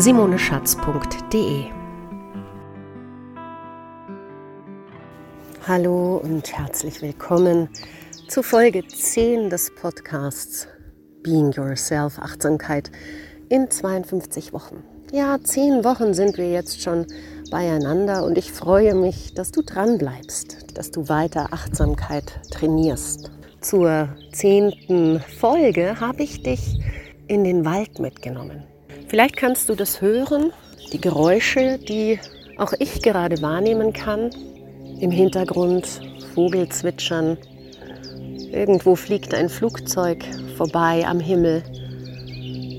www.simoneschatz.de. Hallo und herzlich willkommen zu Folge 10 des Podcasts Being Yourself Achtsamkeit in 52 Wochen. Ja, 10 Wochen sind wir jetzt schon beieinander und ich freue mich, dass du dran bleibst, dass du weiter Achtsamkeit trainierst. Zur zehnten Folge habe ich dich in den Wald mitgenommen. Vielleicht kannst du das hören, die Geräusche, die auch ich gerade wahrnehmen kann. Im Hintergrund Vogelzwitschern. Irgendwo fliegt ein Flugzeug vorbei am Himmel,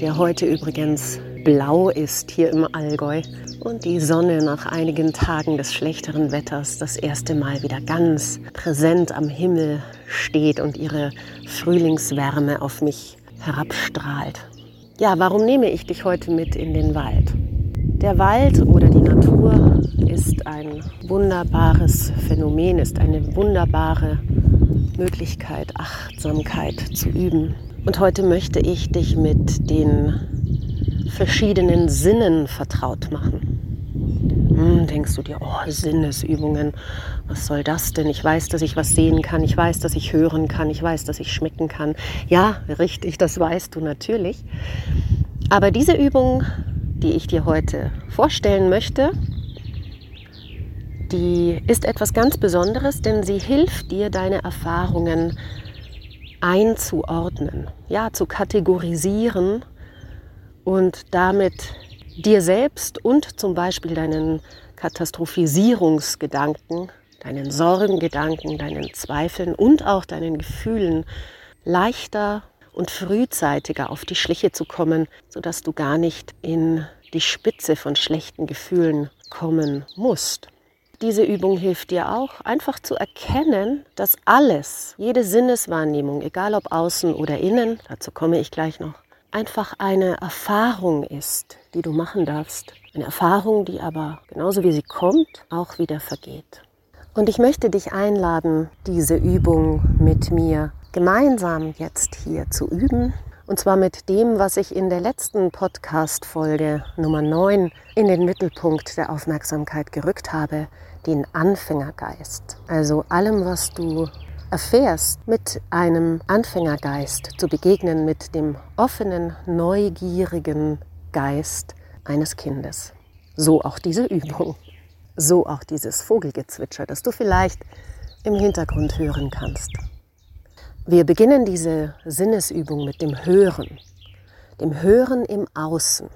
der heute übrigens blau ist hier im Allgäu und die Sonne nach einigen Tagen des schlechteren Wetters das erste Mal wieder ganz präsent am Himmel steht und ihre Frühlingswärme auf mich herabstrahlt. Ja, warum nehme ich dich heute mit in den Wald? Der Wald oder die Natur ist ein wunderbares Phänomen, ist eine wunderbare Möglichkeit, Achtsamkeit zu üben. Und heute möchte ich dich mit den verschiedenen Sinnen vertraut machen. Hm, denkst du dir, oh, Sinnesübungen, was soll das denn? Ich weiß, dass ich was sehen kann, ich weiß, dass ich hören kann, ich weiß, dass ich schmecken kann. Ja, richtig, das weißt du natürlich. Aber diese Übung, die ich dir heute vorstellen möchte, die ist etwas ganz Besonderes, denn sie hilft dir, deine Erfahrungen einzuordnen, ja, zu kategorisieren und damit dir selbst und zum Beispiel deinen Katastrophisierungsgedanken, deinen Sorgengedanken, deinen Zweifeln und auch deinen Gefühlen leichter und frühzeitiger auf die Schliche zu kommen, sodass du gar nicht in die Spitze von schlechten Gefühlen kommen musst. Diese Übung hilft dir auch, einfach zu erkennen, dass alles, jede Sinneswahrnehmung, egal ob außen oder innen, dazu komme ich gleich noch, einfach eine Erfahrung ist, die du machen darfst. Eine Erfahrung, die aber genauso wie sie kommt, auch wieder vergeht. Und ich möchte dich einladen, diese Übung mit mir gemeinsam jetzt hier zu üben. Und zwar mit dem, was ich in der letzten Podcast-Folge Nummer 9 in den Mittelpunkt der Aufmerksamkeit gerückt habe, den Anfängergeist. Also allem, was du erfährst, mit einem Anfängergeist zu begegnen, mit dem offenen, neugierigen Geist eines Kindes. So auch diese Übung, so auch dieses Vogelgezwitscher, das du vielleicht im Hintergrund hören kannst. Wir beginnen diese Sinnesübung mit dem Hören, dem Hören im Außen.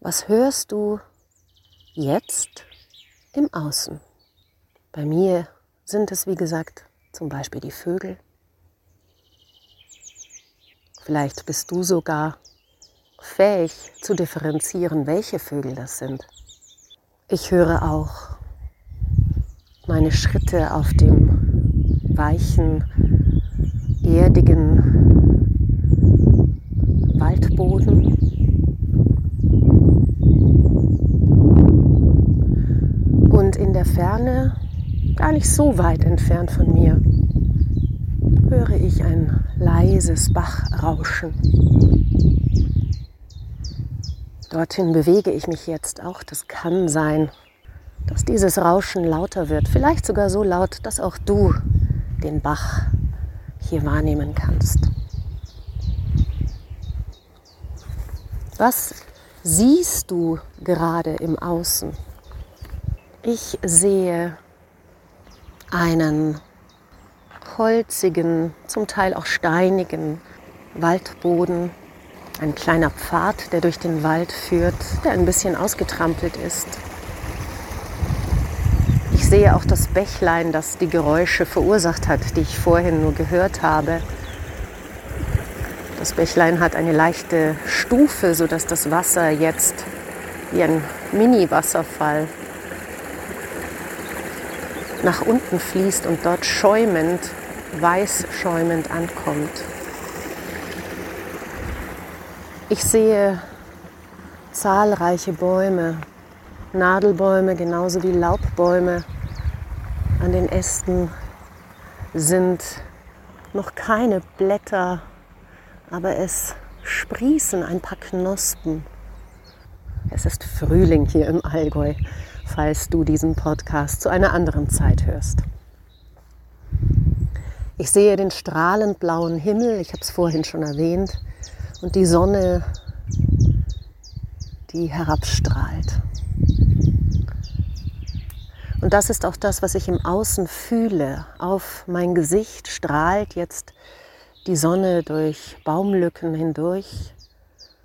Was hörst du jetzt im Außen? Bei mir sind es, wie gesagt, zum Beispiel die Vögel. Vielleicht bist du sogar fähig zu differenzieren, welche Vögel das sind. Ich höre auch meine Schritte auf dem weichen, erdigen Waldboden. Und in der Ferne gar nicht so weit entfernt von mir, höre ich ein leises Bachrauschen. Dorthin bewege ich mich jetzt auch. Das kann sein, dass dieses Rauschen lauter wird. Vielleicht sogar so laut, dass auch du den Bach hier wahrnehmen kannst. Was siehst du gerade im Außen? Ich sehe einen holzigen, zum Teil auch steinigen Waldboden, ein kleiner Pfad, der durch den Wald führt, der ein bisschen ausgetrampelt ist. Ich sehe auch das Bächlein, das die Geräusche verursacht hat, die ich vorhin nur gehört habe. Das Bächlein hat eine leichte Stufe, sodass das Wasser jetzt wie ein Mini-Wasserfall nach unten fließt und dort schäumend, weiß schäumend ankommt. Ich sehe zahlreiche Bäume, Nadelbäume genauso wie Laubbäume. An den Ästen sind noch keine Blätter, aber es sprießen ein paar Knospen. Es ist Frühling hier im Allgäu, falls du diesen Podcast zu einer anderen Zeit hörst. Ich sehe den strahlend blauen Himmel, ich habe es vorhin schon erwähnt, und die Sonne, die herabstrahlt. Und das ist auch das, was ich im Außen fühle. Auf mein Gesicht strahlt jetzt die Sonne durch Baumlücken hindurch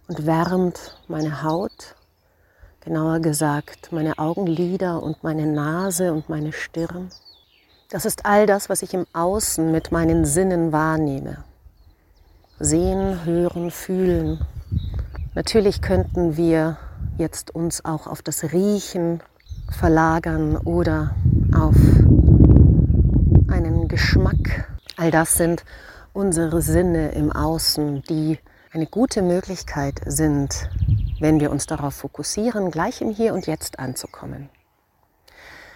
und wärmt meine Haut, genauer gesagt meine Augenlider und meine Nase und meine Stirn. Das ist all das, was ich im Außen mit meinen Sinnen wahrnehme. Sehen, hören, fühlen. Natürlich könnten wir jetzt uns auch auf das Riechen verlagern oder auf einen Geschmack. All das sind unsere Sinne im Außen, die eine gute Möglichkeit sind, wenn wir uns darauf fokussieren, gleich im Hier und Jetzt anzukommen.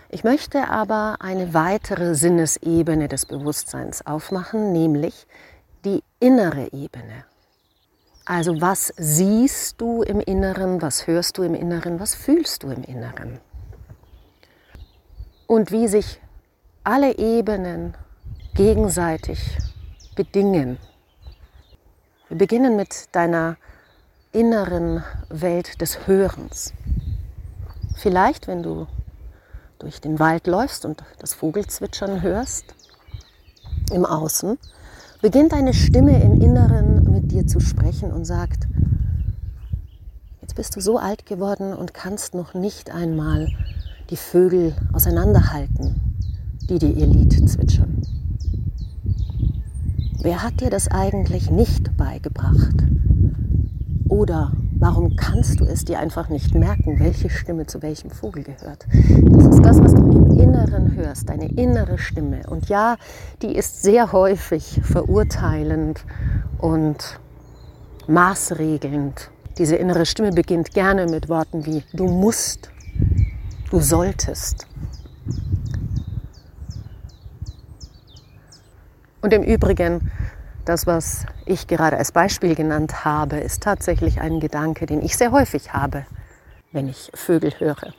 Ich möchte aber eine weitere Sinnesebene des Bewusstseins aufmachen, nämlich die innere Ebene. Also was siehst du im Inneren, was hörst du im Inneren, was fühlst du im Inneren? Und wie sich alle Ebenen gegenseitig bedingen. Wir beginnen mit deiner inneren Welt des Hörens. Vielleicht, wenn du durch den Wald läufst und das Vogelzwitschern hörst, im Außen, beginnt eine Stimme im Inneren mit dir zu sprechen und sagt, jetzt bist du so alt geworden und kannst noch nicht einmal die Vögel auseinanderhalten, die dir ihr Lied zwitschern. Wer hat dir das eigentlich nicht beigebracht? Oder warum kannst du es dir einfach nicht merken, welche Stimme zu welchem Vogel gehört? Das ist das, was du im Inneren hörst, deine innere Stimme. Und ja, die ist sehr häufig verurteilend und maßregelnd. Diese innere Stimme beginnt gerne mit Worten wie du musst, du solltest. Und im Übrigen, das, was ich gerade als Beispiel genannt habe, ist tatsächlich ein Gedanke, den ich sehr häufig habe, wenn ich Vögel höre.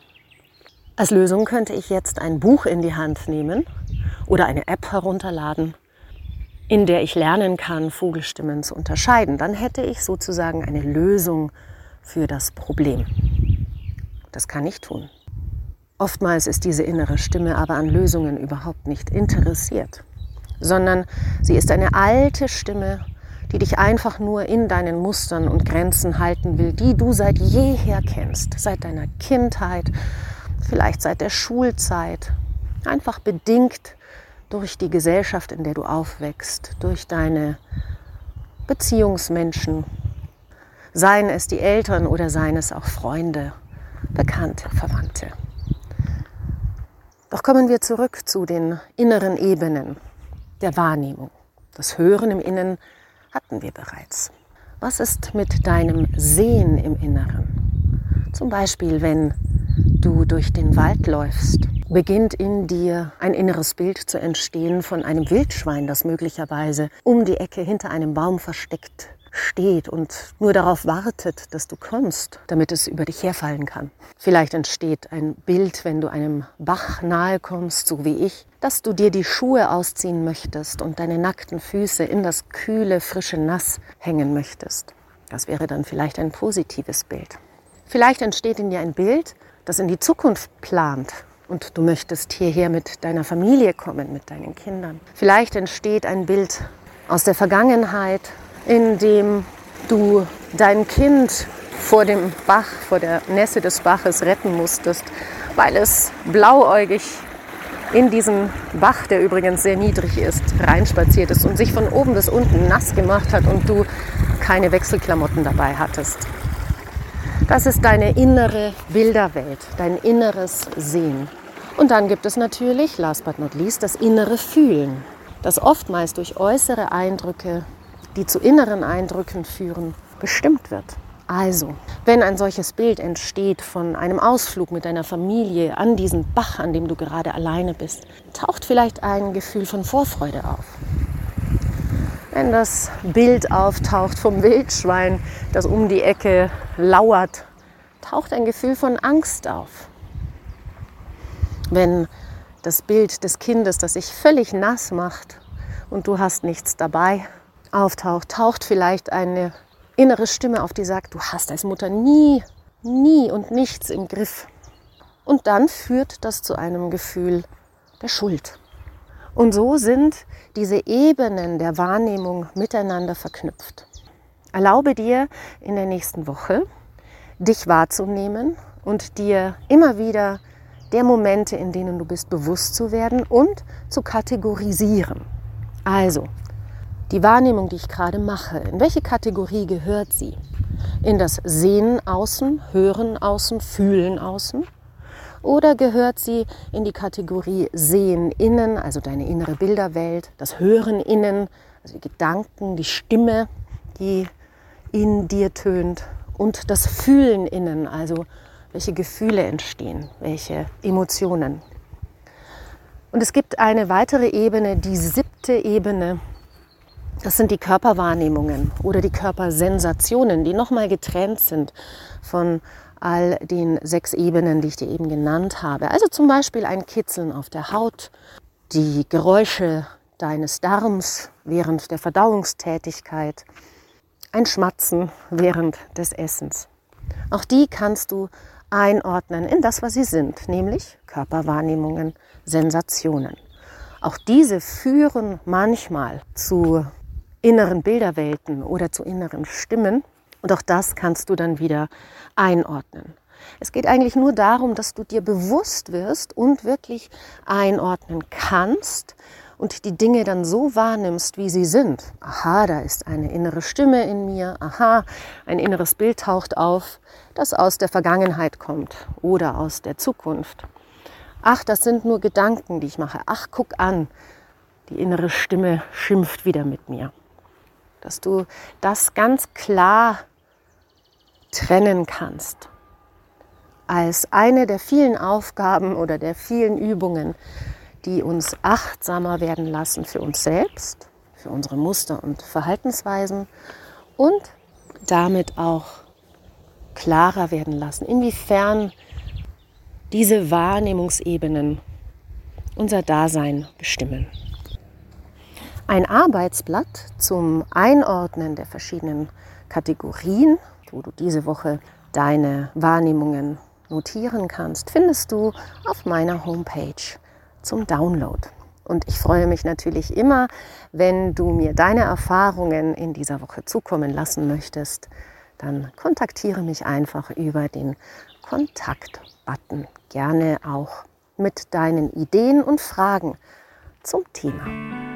Als Lösung könnte ich jetzt ein Buch in die Hand nehmen oder eine App herunterladen, in der ich lernen kann, Vogelstimmen zu unterscheiden. Dann hätte ich sozusagen eine Lösung für das Problem. Das kann ich tun. Oftmals ist diese innere Stimme aber an Lösungen überhaupt nicht interessiert sondern sie ist eine alte Stimme, die dich einfach nur in deinen Mustern und Grenzen halten will, die du seit jeher kennst, seit deiner Kindheit, vielleicht seit der Schulzeit, einfach bedingt durch die Gesellschaft, in der du aufwächst, durch deine Beziehungsmenschen, seien es die Eltern oder seien es auch Freunde, Bekannte, Verwandte. Doch kommen wir zurück zu den inneren Ebenen, der Wahrnehmung. Das Hören im Innen hatten wir bereits. Was ist mit deinem Sehen im Inneren? Zum Beispiel, wenn du durch den Wald läufst, beginnt in dir ein inneres Bild zu entstehen von einem Wildschwein, das möglicherweise um die Ecke hinter einem Baum versteckt steht und nur darauf wartet, dass du kommst, damit es über dich herfallen kann. Vielleicht entsteht ein Bild, wenn du einem Bach nahe kommst, so wie ich, dass du dir die Schuhe ausziehen möchtest und deine nackten Füße in das kühle, frische Nass hängen möchtest. Das wäre dann vielleicht ein positives Bild. Vielleicht entsteht in dir ein Bild, das in die Zukunft plant und du möchtest hierher mit deiner Familie kommen, mit deinen Kindern. Vielleicht entsteht ein Bild aus der Vergangenheit, in dem du dein Kind vor dem Bach, vor der Nässe des Baches retten musstest, weil es blauäugig in diesen Bach, der übrigens sehr niedrig ist, reinspaziert ist und sich von oben bis unten nass gemacht hat und du keine Wechselklamotten dabei hattest. Das ist deine innere Bilderwelt, dein inneres Sehen. Und dann gibt es natürlich, last but not least, das innere Fühlen, das oftmals durch äußere Eindrücke, die zu inneren Eindrücken führen, bestimmt wird. Also, wenn ein solches Bild entsteht von einem Ausflug mit deiner Familie an diesen Bach, an dem du gerade alleine bist, taucht vielleicht ein Gefühl von Vorfreude auf. Wenn das Bild auftaucht vom Wildschwein, das um die Ecke lauert, taucht ein Gefühl von Angst auf. Wenn das Bild des Kindes, das sich völlig nass macht und du hast nichts dabei, auftaucht, taucht vielleicht eine innere Stimme auf, die sagt, du hast als Mutter nie, nie und nichts im Griff. Und dann führt das zu einem Gefühl der Schuld. Und so sind diese Ebenen der Wahrnehmung miteinander verknüpft. Erlaube dir in der nächsten Woche, dich wahrzunehmen und dir immer wieder der Momente, in denen du bist, bewusst zu werden und zu kategorisieren. Also, die Wahrnehmung, die ich gerade mache, in welche Kategorie gehört sie? In das Sehen außen, Hören außen, Fühlen außen? Oder gehört sie in die Kategorie Sehen innen, also deine innere Bilderwelt, das Hören innen, also die Gedanken, die Stimme, die in dir tönt und das Fühlen innen, also welche Gefühle entstehen, welche Emotionen. Und es gibt eine weitere Ebene, die siebte Ebene, das sind die Körperwahrnehmungen oder die Körpersensationen, die nochmal getrennt sind von all den sechs Ebenen, die ich dir eben genannt habe. Also zum Beispiel ein Kitzeln auf der Haut, die Geräusche deines Darms während der Verdauungstätigkeit, ein Schmatzen während des Essens. Auch die kannst du einordnen in das, was sie sind, nämlich Körperwahrnehmungen, Sensationen. Auch diese führen manchmal zu inneren Bilderwelten oder zu inneren Stimmen. Und auch das kannst du dann wieder einordnen. Es geht eigentlich nur darum, dass du dir bewusst wirst und wirklich einordnen kannst und die Dinge dann so wahrnimmst, wie sie sind. Aha, da ist eine innere Stimme in mir. Aha, ein inneres Bild taucht auf, das aus der Vergangenheit kommt oder aus der Zukunft. Ach, das sind nur Gedanken, die ich mache. Ach, guck an, die innere Stimme schimpft wieder mit mir dass du das ganz klar trennen kannst als eine der vielen Aufgaben oder der vielen Übungen, die uns achtsamer werden lassen für uns selbst, für unsere Muster und Verhaltensweisen und damit auch klarer werden lassen, inwiefern diese Wahrnehmungsebenen unser Dasein bestimmen. Ein Arbeitsblatt zum Einordnen der verschiedenen Kategorien, wo du diese Woche deine Wahrnehmungen notieren kannst, findest du auf meiner Homepage zum Download. Und ich freue mich natürlich immer, wenn du mir deine Erfahrungen in dieser Woche zukommen lassen möchtest. Dann kontaktiere mich einfach über den Kontakt-Button. Gerne auch mit deinen Ideen und Fragen zum Thema.